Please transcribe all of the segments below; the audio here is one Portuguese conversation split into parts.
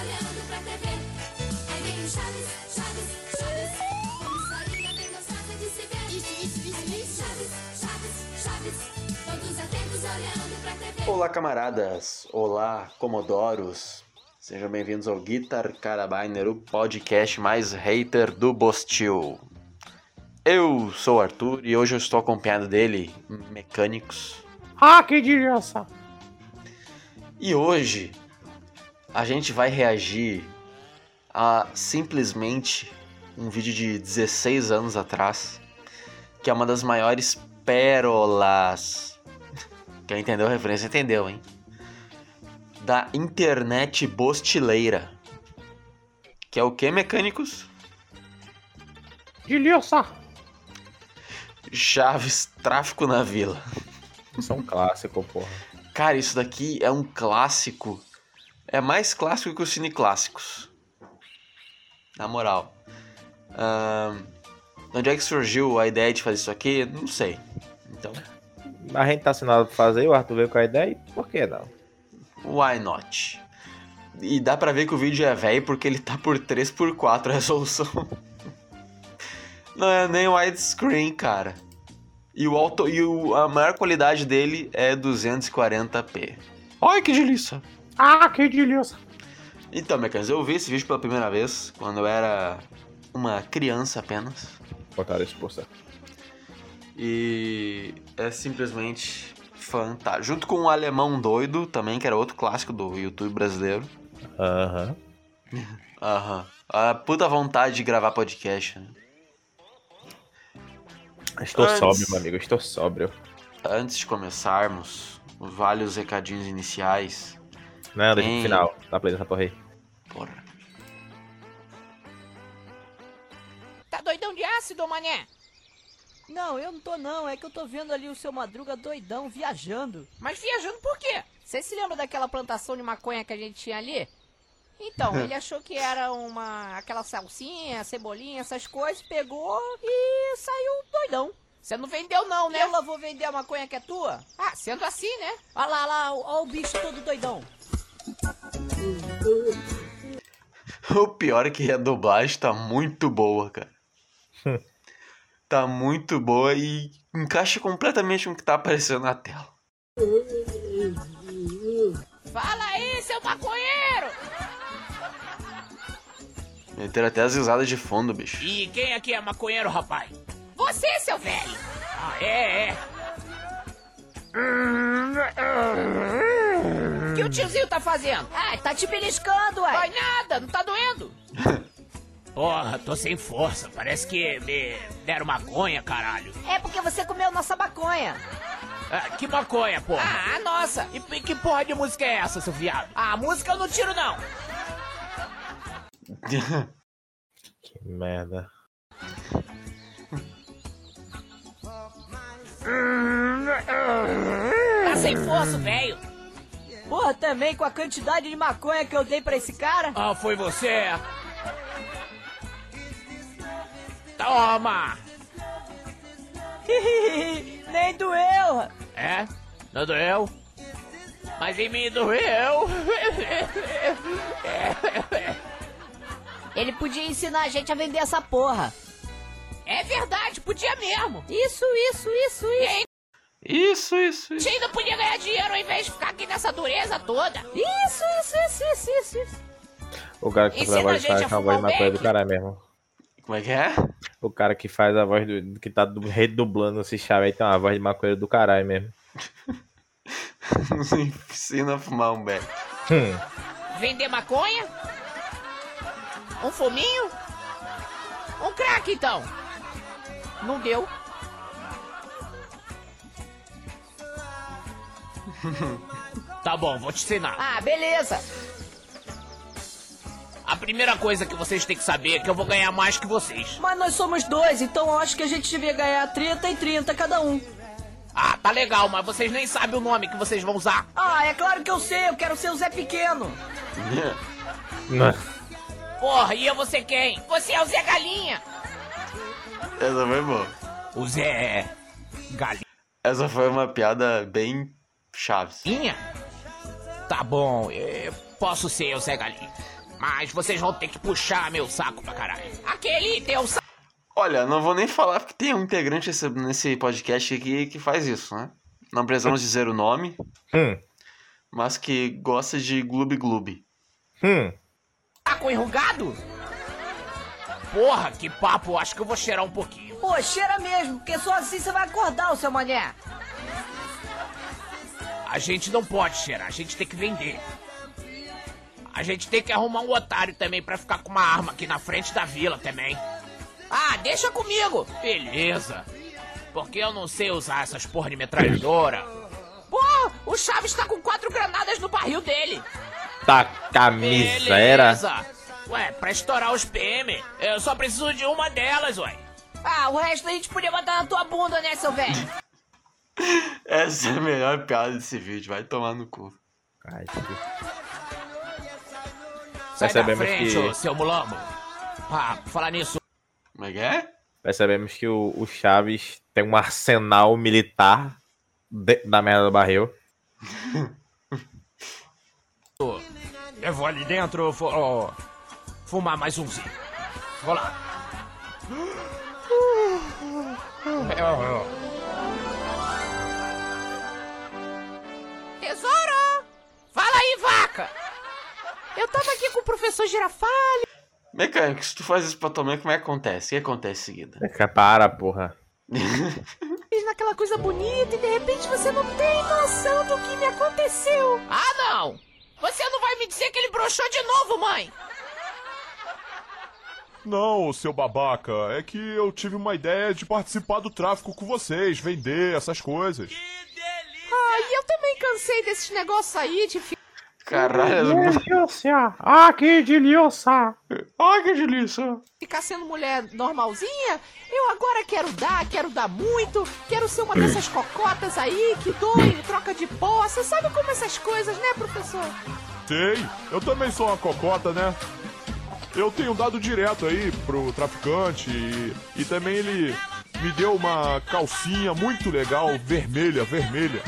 olhando pra TV. Aí vem o Chaves, Chaves, Chaves, comissaria, menos de se ver. Ixi, ixi, ixi, ixi, Chaves, Chaves, Chaves, todos atentos olhando pra TV. Olá, camaradas! Olá, comodoros! Sejam bem-vindos ao Guitar Carabiner, o podcast mais hater do Bostil. Eu sou o Arthur e hoje eu estou acompanhado dele, Mecânicos. Ah, que delícia! E hoje a gente vai reagir a simplesmente um vídeo de 16 anos atrás, que é uma das maiores pérolas. Quem entendeu a referência entendeu, hein? Da internet bostileira. Que é o que, mecânicos? Delícia! Chaves Tráfico na Vila. Isso é um clássico, porra. Cara, isso daqui é um clássico. É mais clássico que os cine clássicos. Na moral. Ahn, onde é que surgiu a ideia de fazer isso aqui? Não sei. Então, A gente tá assinado pra fazer, o Arthur veio com a ideia, e por que não? why not? E dá pra ver que o vídeo é velho porque ele tá por 3x4 a resolução. Não é nem widescreen, cara. E, o auto, e o, a maior qualidade dele é 240p. Olha que delícia! Ah, que delícia! Então, Mecânicos, eu vi esse vídeo pela primeira vez quando eu era uma criança apenas. Botaram isso por certo. E é simplesmente fantástico. Junto com o Alemão Doido também, que era outro clássico do YouTube brasileiro. Aham. Aham. A puta vontade de gravar podcast, né? Estou Antes- sóbrio, meu amigo, estou sóbrio. Antes de começarmos, vários recadinhos iniciais. Não, deixa Hein. pro final. Dá play nessa porra aí. Porra. Tá doidão de ácido, mané? Não, eu não tô não, é que eu tô vendo ali o seu Madruga doidão viajando. Mas viajando por quê? Você se lembra daquela plantação de maconha que a gente tinha ali? Então, ele achou que era uma. aquela salsinha, cebolinha, essas coisas, pegou e saiu doidão. Você não vendeu, não, né? Eu lá vou vender a maconha que é tua? Ah, sendo assim, né? Olha lá, lá, ó o bicho todo doidão. O pior é que a dublagem tá muito boa, cara. tá muito boa e encaixa completamente com o que tá aparecendo na tela. Fala aí, seu maconheiro! Meteram até as risadas de fundo, bicho. E quem aqui é maconheiro, rapaz? Você, seu velho! Ah, é, é. O que o tiozinho tá fazendo? Ah, tá te beliscando, uai. Vai nada, não tá doendo? Porra, tô sem força. Parece que me deram maconha, caralho. É porque você comeu nossa maconha. Ah, que maconha, porra? Ah, nossa! E e que porra de música é essa, seu viado? A música eu não tiro, não! Que merda. Tá sem força, velho! Porra, também com a quantidade de maconha que eu dei pra esse cara. Ah, foi você? Toma! Nem doeu. É? Não doeu? Mas em mim doeu. Ele podia ensinar a gente a vender essa porra. É verdade, podia mesmo! Isso, isso, isso, E isso. aí, Isso, isso, a isso. gente ainda podia ganhar dinheiro ao invés de ficar aqui nessa dureza toda! Isso, isso, isso, isso, isso, isso. O cara que faz Ensina a voz a de gente faz a voz maconha do caralho mesmo. Como é que é? O cara que faz a voz do. que tá du- redublando esse chave aí tem uma voz de maconha do caralho mesmo. Nos ensina a fumar um beck. Hum. Vender maconha? Um fuminho? Um crack, então! Não deu. Tá bom, vou te ensinar. Ah, beleza! A primeira coisa que vocês têm que saber é que eu vou ganhar mais que vocês. Mas nós somos dois, então eu acho que a gente devia ganhar 30 e 30 cada um. Ah, tá legal, mas vocês nem sabem o nome que vocês vão usar. Ah, é claro que eu sei, eu quero ser o Zé Pequeno. Não. Porra, e eu vou ser quem? Você é o Zé Galinha! Essa foi boa. O Zé. Essa foi uma piada bem chaves. galinha? Tá bom, eu posso ser o Zé Galinha. Mas vocês vão ter que puxar meu saco pra caralho. Aquele teu saco. Olha, não vou nem falar porque tem um integrante nesse, nesse podcast aqui que faz isso, né? Não precisamos dizer o nome, Hum, mas que gosta de gloob gloob. hum. Saco enrugado? Porra, que papo, acho que eu vou cheirar um pouquinho. Pô, cheira mesmo, porque só assim você vai acordar, o seu mané. A gente não pode cheirar, a gente tem que vender. A gente tem que arrumar um otário também pra ficar com uma arma aqui na frente da vila também. Ah, deixa comigo! Beleza. Porque eu não sei usar essas porra de metralhadora. Pô, o Chaves tá com quatro granadas no barril dele. Taca a miséria. Beleza. Ué, pra estourar os PM, eu só preciso de uma delas, ué. Ah, o resto a gente podia botar na tua bunda, né, seu velho? Essa é a melhor piada desse vídeo, vai tomar no cu. Ai, que- Sai da frente, que- seu mulambo. Ah, falar nisso, Como é que é? Percebemos que o, o Chaves tem um arsenal militar dentro da merda do barril. eu vou ali dentro fu- ó, fumar mais umzinho. Vou lá. Tesouro! Eu tava aqui com o professor Girafalho. Mecânico, se tu faz isso pra tua mãe, como é que acontece? O que acontece em seguida? É, Para, porra. Fiz naquela coisa bonita e de repente você não tem noção do que me aconteceu. Ah, não! Você não vai me dizer que ele broxou de novo, mãe! Não, seu babaca, é que eu tive uma ideia de participar do tráfico com vocês, vender essas coisas. Ai, eu também cansei desses negócios aí de Caralho! Ah, que delícia! Ai, que delícia! ficar sendo mulher normalzinha. Eu agora quero dar, quero dar muito, quero ser uma dessas cocotas aí que doa em troca de poça. Sabe como essas coisas, né, professor? Sei, eu também sou uma cocota, né? Eu tenho dado direto aí pro traficante e, e também ele me deu uma calcinha muito legal, vermelha, vermelha.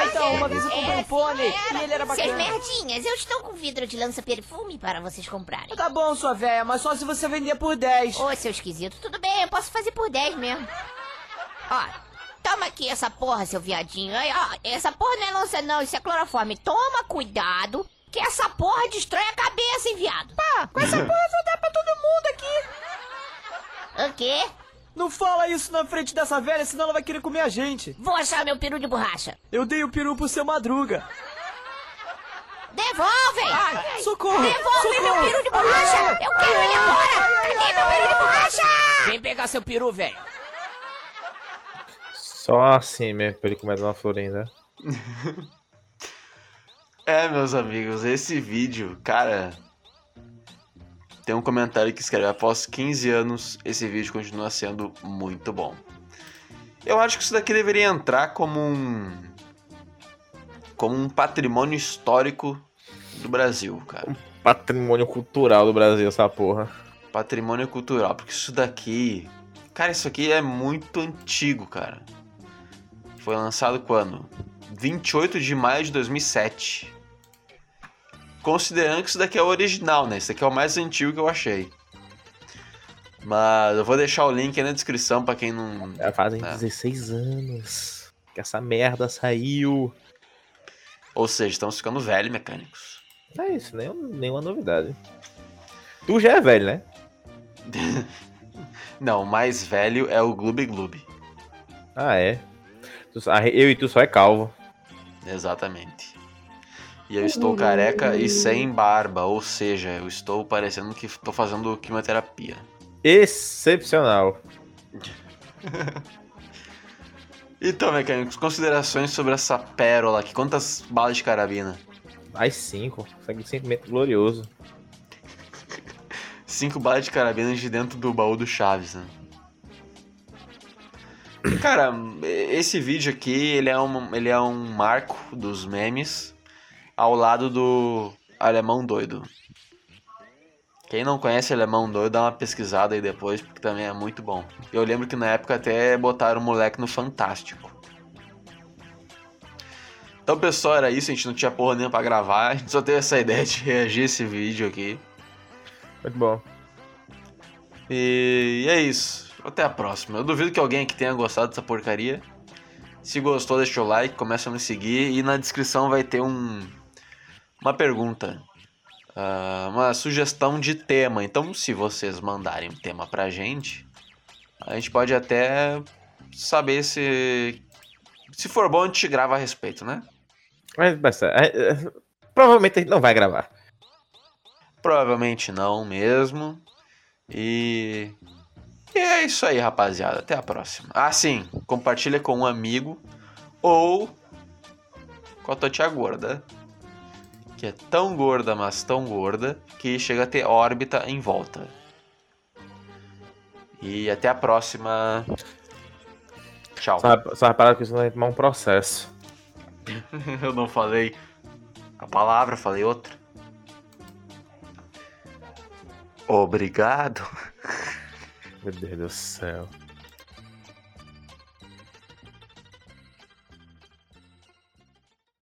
Ah, então, uma vez eu comprei um pônei e ele era Seus bacana. merdinhas, eu estou com vidro de lança-perfume para vocês comprarem. Tá bom, sua véia, mas só se você vender por 10. Ô, seu esquisito, tudo bem, eu posso fazer por 10 mesmo. Ó, toma aqui essa porra, seu viadinho. Aí, ó, essa porra não é lança, não, isso é cloroforme. Toma cuidado, que essa porra destrói a cabeça, hein, viado. Pá, com essa porra vou dar pra todo mundo aqui. O quê? Não fala isso na frente dessa velha, senão ela vai querer comer a gente. Vou achar meu peru de borracha. Eu dei o peru pro seu madruga. Devolve! Socorro! Devolve meu peru de borracha! Eu quero ele agora! Cadê meu peru de borracha? Vem pegar seu peru, velho. Só assim mesmo, pra ele comer uma florinda. É, meus amigos, esse vídeo, cara. Tem um comentário que escreve: após 15 anos, esse vídeo continua sendo muito bom. Eu acho que isso daqui deveria entrar como um. como um patrimônio histórico do Brasil, cara. Patrimônio cultural do Brasil, essa porra. Patrimônio cultural, porque isso daqui. Cara, isso aqui é muito antigo, cara. Foi lançado quando? 28 de maio de 2007. Considerando que isso daqui é o original, né? Isso daqui é o mais antigo que eu achei. Mas eu vou deixar o link aí na descrição pra quem não. Já fazem É. 16 anos que essa merda saiu. Ou seja, estamos ficando velhos, mecânicos. É isso, nenhum, nenhuma novidade. Tu já é velho, né? Não, o mais velho é o Gloob Gloob. Ah, é. Eu e tu só é calvo. Exatamente. E eu estou careca e sem barba, ou seja, eu estou parecendo que estou fazendo quimioterapia. Excepcional. Então, mecânicos, considerações sobre essa pérola aqui. Quantas balas de carabina? Mais cinco. Segue um sentimento glorioso. Cinco balas de carabina de dentro do baú do Chaves, né? Cara, esse vídeo aqui, ele é, um, ele é um marco dos memes ao lado do Alemão Doido. Quem não conhece Alemão Doido, dá uma pesquisada aí depois, porque também é muito bom. Eu lembro que na época até botaram o moleque no Fantástico. Então, pessoal, era isso. A gente não tinha porra nenhuma pra gravar. A gente só teve essa ideia de reagir esse vídeo aqui. Muito bom. E é isso. Até a próxima. Eu duvido que alguém aqui tenha gostado dessa porcaria. Se gostou, deixa o like, começa a me seguir. E na descrição vai ter um uma pergunta. ah, uma sugestão de tema. Então, se vocês mandarem um tema pra gente, a gente pode até saber se. Se for bom, a gente grava a respeito, né? Mas, mas, é, é, provavelmente a gente não vai gravar. Provavelmente não mesmo. E. E é isso aí, rapaziada. Até a próxima. Ah, sim. Compartilha com um amigo ou com a tua tia gorda. Que é tão gorda, mas tão gorda, que chega a ter órbita em volta. E até a próxima. Tchau. Só, só reparar que isso vai tomar um processo. Eu não falei a palavra, falei outra. Obrigado. Meu Deus do céu.